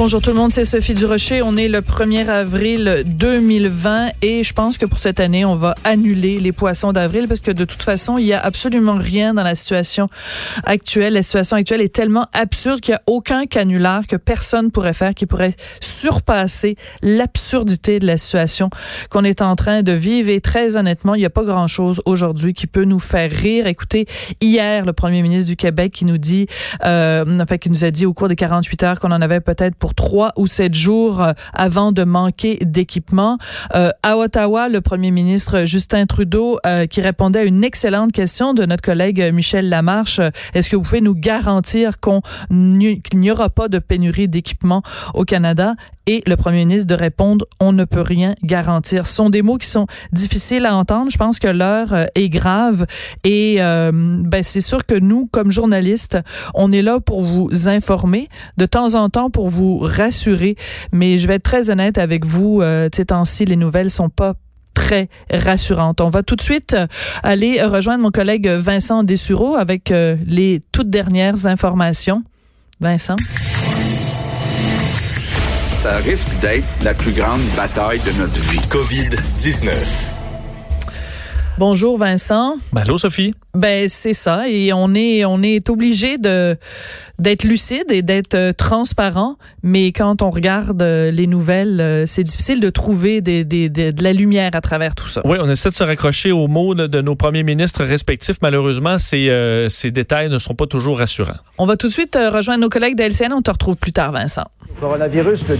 Bonjour tout le monde, c'est Sophie Durocher. On est le 1er avril 2020 et je pense que pour cette année, on va annuler les poissons d'avril parce que de toute façon, il y a absolument rien dans la situation actuelle. La situation actuelle est tellement absurde qu'il n'y a aucun canular que personne pourrait faire qui pourrait surpasser l'absurdité de la situation qu'on est en train de vivre. Et très honnêtement, il n'y a pas grand-chose aujourd'hui qui peut nous faire rire. Écoutez, hier, le premier ministre du Québec qui nous dit, euh, enfin, qui nous a dit au cours des 48 heures qu'on en avait peut-être pour trois ou sept jours euh, avant de manquer d'équipement. Euh, à Ottawa, le premier ministre Justin Trudeau euh, qui répondait à une excellente question de notre collègue Michel Lamarche. Est-ce que vous pouvez nous garantir qu'il n'y aura pas de pénurie d'équipement au Canada? Et le premier ministre de répondre, on ne peut rien garantir. Ce sont des mots qui sont difficiles à entendre. Je pense que l'heure est grave et ben c'est sûr que nous, comme journalistes, on est là pour vous informer, de temps en temps pour vous rassurer. Mais je vais être très honnête avec vous, euh, ces temps-ci, les nouvelles sont pas très rassurantes. On va tout de suite aller rejoindre mon collègue Vincent Dessureau avec euh, les toutes dernières informations. Vincent? Ça risque d'être la plus grande bataille de notre vie. COVID-19. Bonjour Vincent. Ben, allô, Sophie? Ben c'est ça et on est on est obligé de d'être lucide et d'être euh, transparent, mais quand on regarde euh, les nouvelles, euh, c'est difficile de trouver des, des, des- de la lumière à travers tout ça. Oui, on essaie de se raccrocher aux mots de, de nos premiers ministres respectifs. Malheureusement, ces, euh, ces détails ne sont pas toujours rassurants. On va tout de suite rejoindre nos collègues de LCN. On te retrouve plus tard, Vincent. Coronavirus, le